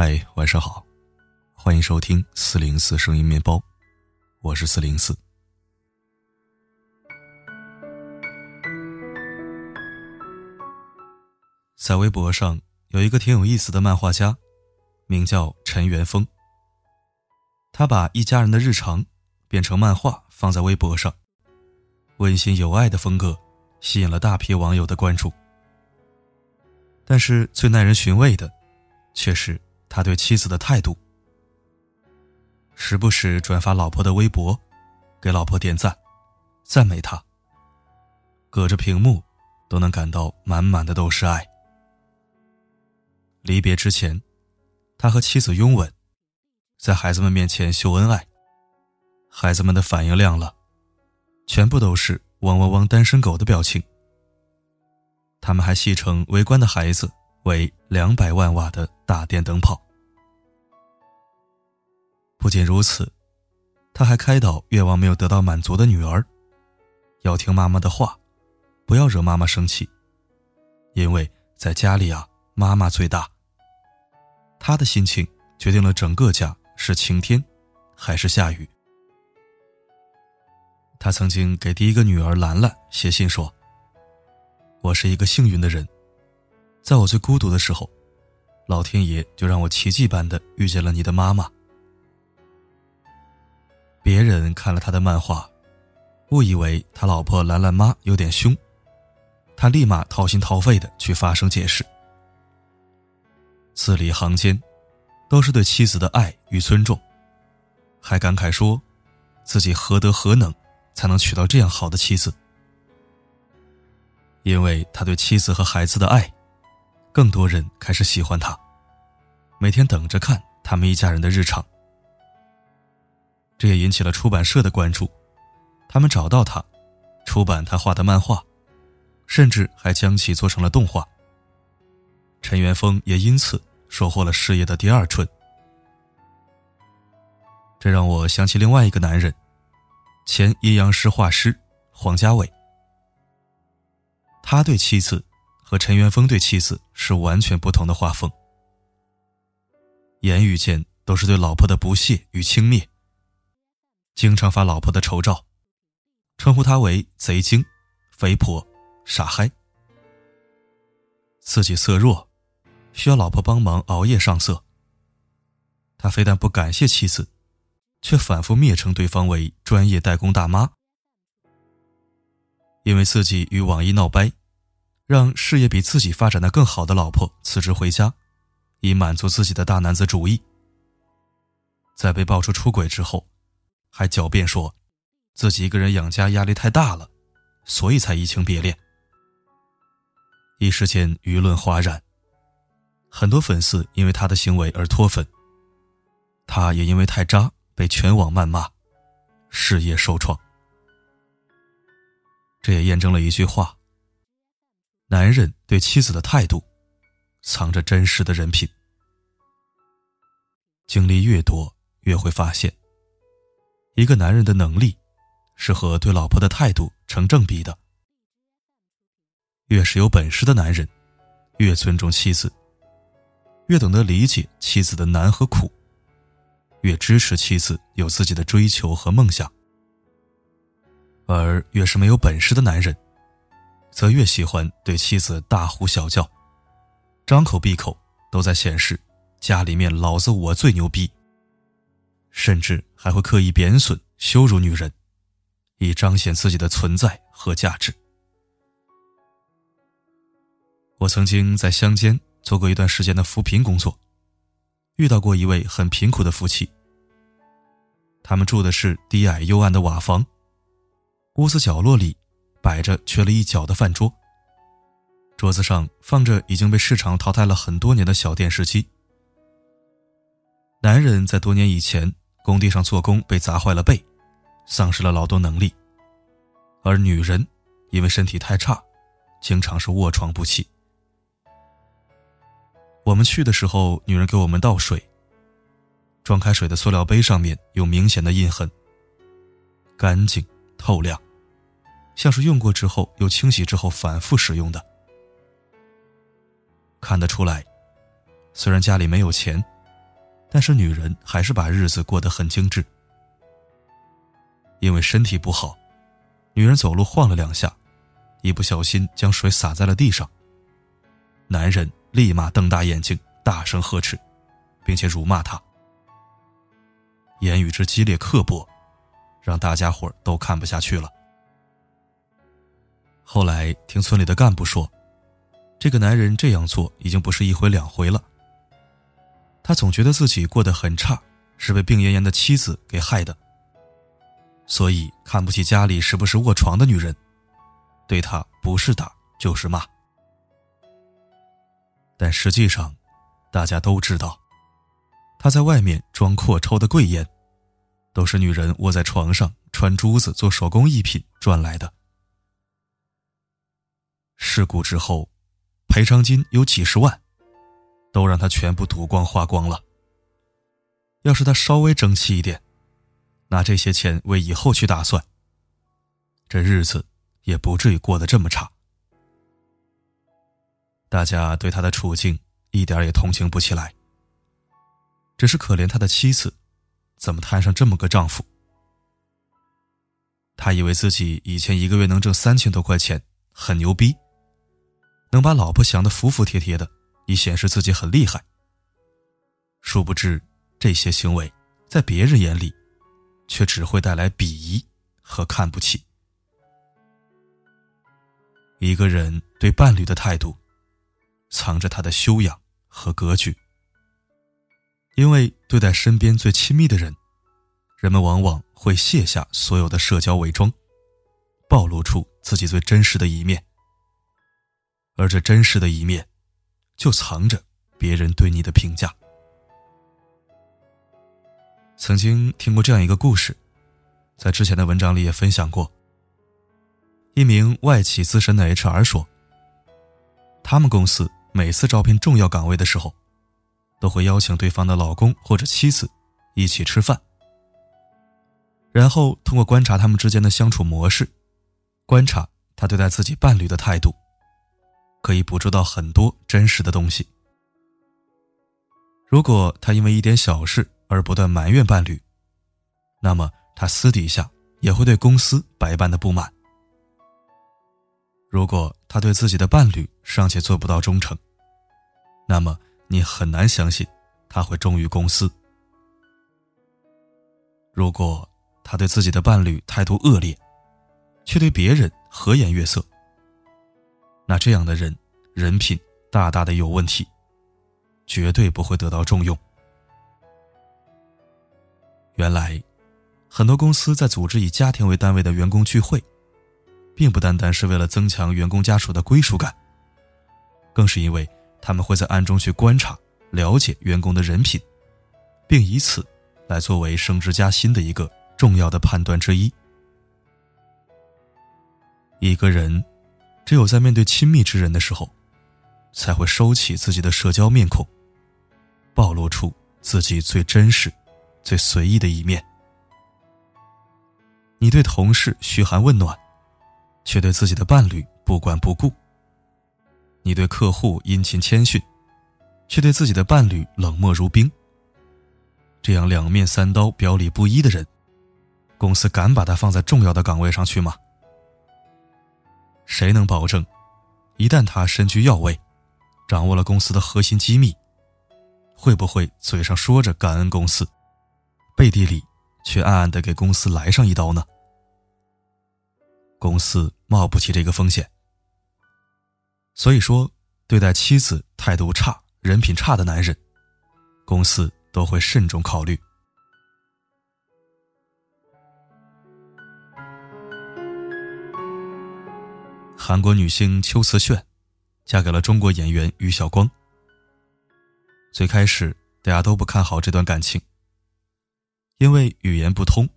嗨，晚上好，欢迎收听四零四声音面包，我是四零四。在微博上有一个挺有意思的漫画家，名叫陈元峰。他把一家人的日常变成漫画放在微博上，温馨有爱的风格吸引了大批网友的关注。但是最耐人寻味的，却是他对妻子的态度。时不时转发老婆的微博，给老婆点赞，赞美她。隔着屏幕，都能感到满满的都是爱。离别之前，他和妻子拥吻，在孩子们面前秀恩爱。孩子们的反应亮了，全部都是“汪汪汪”单身狗的表情。他们还戏称围观的孩子为两百万瓦的大电灯泡。不仅如此，他还开导愿望没有得到满足的女儿，要听妈妈的话，不要惹妈妈生气，因为在家里啊，妈妈最大。他的心情决定了整个家是晴天，还是下雨。他曾经给第一个女儿兰兰写信说。我是一个幸运的人，在我最孤独的时候，老天爷就让我奇迹般的遇见了你的妈妈。别人看了他的漫画，误以为他老婆兰兰妈有点凶，他立马掏心掏肺的去发声解释，字里行间都是对妻子的爱与尊重，还感慨说自己何德何能才能娶到这样好的妻子。因为他对妻子和孩子的爱，更多人开始喜欢他，每天等着看他们一家人的日常。这也引起了出版社的关注，他们找到他，出版他画的漫画，甚至还将其做成了动画。陈元峰也因此收获了事业的第二春。这让我想起另外一个男人，前阴阳师画师黄家伟。他对妻子和陈元峰对妻子是完全不同的画风，言语间都是对老婆的不屑与轻蔑，经常发老婆的丑照，称呼她为贼精、肥婆、傻嗨。自己色弱，需要老婆帮忙熬夜上色。他非但不感谢妻子，却反复蔑称对方为专业代工大妈。因为自己与网易闹掰。让事业比自己发展的更好的老婆辞职回家，以满足自己的大男子主义。在被爆出出轨之后，还狡辩说，自己一个人养家压力太大了，所以才移情别恋。一时间舆论哗然，很多粉丝因为他的行为而脱粉，他也因为太渣被全网谩骂，事业受创。这也验证了一句话。男人对妻子的态度，藏着真实的人品。经历越多，越会发现，一个男人的能力，是和对老婆的态度成正比的。越是有本事的男人，越尊重妻子，越懂得理解妻子的难和苦，越支持妻子有自己的追求和梦想。而越是没有本事的男人，则越喜欢对妻子大呼小叫，张口闭口都在显示家里面老子我最牛逼，甚至还会刻意贬损、羞辱女人，以彰显自己的存在和价值。我曾经在乡间做过一段时间的扶贫工作，遇到过一位很贫苦的夫妻。他们住的是低矮幽暗的瓦房，屋子角落里。摆着缺了一角的饭桌，桌子上放着已经被市场淘汰了很多年的小电视机。男人在多年以前工地上做工被砸坏了背，丧失了劳动能力，而女人因为身体太差，经常是卧床不起。我们去的时候，女人给我们倒水，装开水的塑料杯上面有明显的印痕，干净透亮。像是用过之后又清洗之后反复使用的，看得出来，虽然家里没有钱，但是女人还是把日子过得很精致。因为身体不好，女人走路晃了两下，一不小心将水洒在了地上。男人立马瞪大眼睛，大声呵斥，并且辱骂她。言语之激烈刻薄，让大家伙都看不下去了。后来听村里的干部说，这个男人这样做已经不是一回两回了。他总觉得自己过得很差，是被病恹恹的妻子给害的，所以看不起家里时不时卧床的女人，对他不是打就是骂。但实际上，大家都知道，他在外面装阔抽的贵烟，都是女人卧在床上穿珠子做手工艺品赚来的。事故之后，赔偿金有几十万。都让他全部赌光花光了。要是他稍微争气一点，拿这些钱为以后去打算，这日子也不至于过得这么差。大家对他的处境一点也同情不起来，只是可怜他的妻子，怎么摊上这么个丈夫？他以为自己以前一个月能挣三千多块钱，很牛逼，能把老婆想得服服帖帖的。以显示自己很厉害。殊不知，这些行为在别人眼里，却只会带来鄙夷和看不起。一个人对伴侣的态度，藏着他的修养和格局。因为对待身边最亲密的人，人们往往会卸下所有的社交伪装，暴露出自己最真实的一面。而这真实的一面。就藏着别人对你的评价。曾经听过这样一个故事，在之前的文章里也分享过。一名外企资深的 HR 说，他们公司每次招聘重要岗位的时候，都会邀请对方的老公或者妻子一起吃饭，然后通过观察他们之间的相处模式，观察他对待自己伴侣的态度。可以捕捉到很多真实的东西。如果他因为一点小事而不断埋怨伴侣，那么他私底下也会对公司百般的不满。如果他对自己的伴侣尚且做不到忠诚，那么你很难相信他会忠于公司。如果他对自己的伴侣态度恶劣，却对别人和颜悦色。那这样的人，人品大大的有问题，绝对不会得到重用。原来，很多公司在组织以家庭为单位的员工聚会，并不单单是为了增强员工家属的归属感，更是因为他们会在暗中去观察、了解员工的人品，并以此来作为升职加薪的一个重要的判断之一。一个人。只有在面对亲密之人的时候，才会收起自己的社交面孔，暴露出自己最真实、最随意的一面。你对同事嘘寒问暖，却对自己的伴侣不管不顾；你对客户殷勤谦逊，却对自己的伴侣冷漠如冰。这样两面三刀、表里不一的人，公司敢把他放在重要的岗位上去吗？谁能保证，一旦他身居要位，掌握了公司的核心机密，会不会嘴上说着感恩公司，背地里却暗暗的给公司来上一刀呢？公司冒不起这个风险。所以说，对待妻子态度差、人品差的男人，公司都会慎重考虑。韩国女星秋瓷炫，嫁给了中国演员于晓光。最开始大家都不看好这段感情，因为语言不通，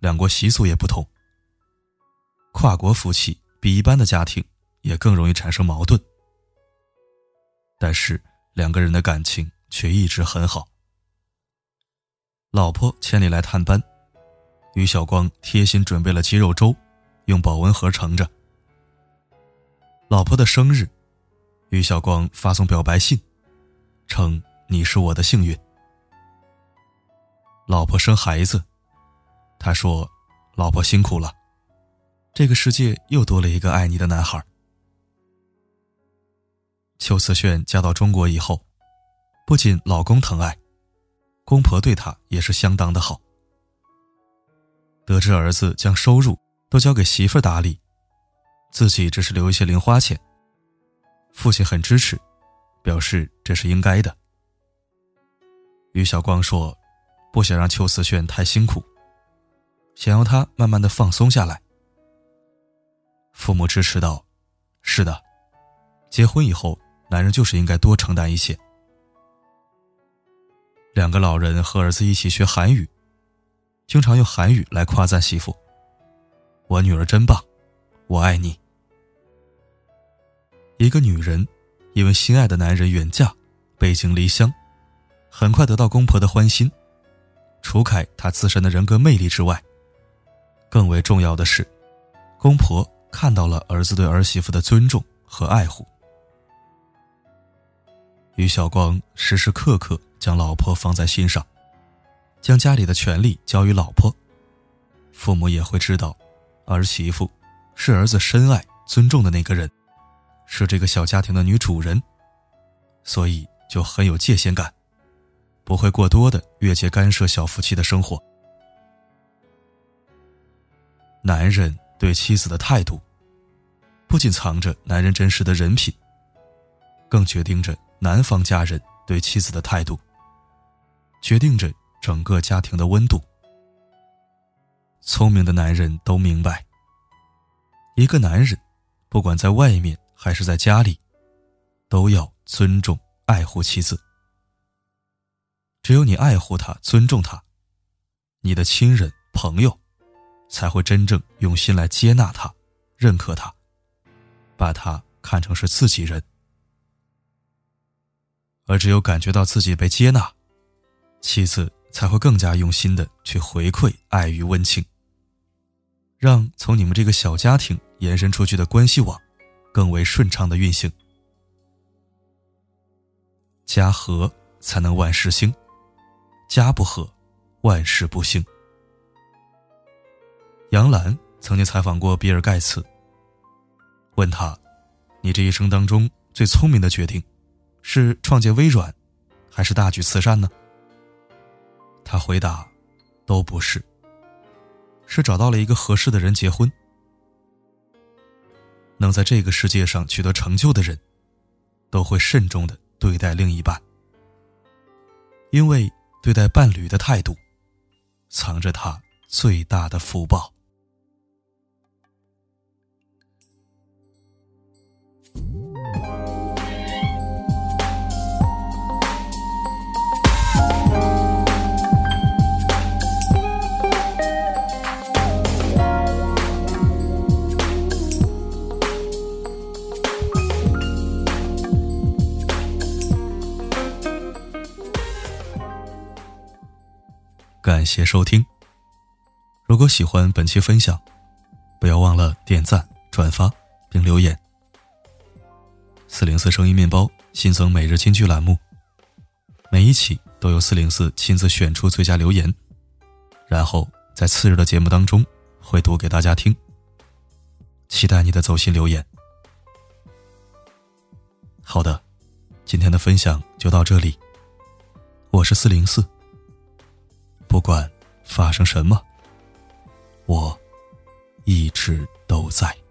两国习俗也不同。跨国夫妻比一般的家庭也更容易产生矛盾。但是两个人的感情却一直很好。老婆千里来探班，于晓光贴心准备了鸡肉粥，用保温盒盛着。老婆的生日，于晓光发送表白信，称你是我的幸运。老婆生孩子，他说：“老婆辛苦了。”这个世界又多了一个爱你的男孩。邱慈炫嫁到中国以后，不仅老公疼爱，公婆对她也是相当的好。得知儿子将收入都交给媳妇打理，自己只是留一些零花钱，父亲很支持，表示这是应该的。于晓光说。不想让邱思炫太辛苦，想要他慢慢的放松下来。父母支持道：“是的，结婚以后，男人就是应该多承担一些。”两个老人和儿子一起学韩语，经常用韩语来夸赞媳妇：“我女儿真棒，我爱你。”一个女人因为心爱的男人远嫁，背井离乡，很快得到公婆的欢心。除开她自身的人格魅力之外，更为重要的是，公婆看到了儿子对儿媳妇的尊重和爱护。于晓光时时刻刻将老婆放在心上，将家里的权利交于老婆，父母也会知道，儿媳妇是儿子深爱尊重的那个人，是这个小家庭的女主人，所以就很有界限感。不会过多的越界干涉小夫妻的生活。男人对妻子的态度，不仅藏着男人真实的人品，更决定着男方家人对妻子的态度，决定着整个家庭的温度。聪明的男人都明白，一个男人，不管在外面还是在家里，都要尊重爱护妻子。只有你爱护他、尊重他，你的亲人、朋友才会真正用心来接纳他、认可他，把他看成是自己人。而只有感觉到自己被接纳，妻子才会更加用心的去回馈爱与温情，让从你们这个小家庭延伸出去的关系网更为顺畅的运行。家和才能万事兴。家不和，万事不兴。杨澜曾经采访过比尔·盖茨，问他：“你这一生当中最聪明的决定，是创建微软，还是大举慈善呢？”他回答：“都不是，是找到了一个合适的人结婚。能在这个世界上取得成就的人，都会慎重的对待另一半，因为。”对待伴侣的态度，藏着他最大的福报。感谢收听。如果喜欢本期分享，不要忘了点赞、转发并留言。四零四声音面包新增每日金句栏目，每一期都由四零四亲自选出最佳留言，然后在次日的节目当中会读给大家听。期待你的走心留言。好的，今天的分享就到这里。我是四零四。不管发生什么我一直都在。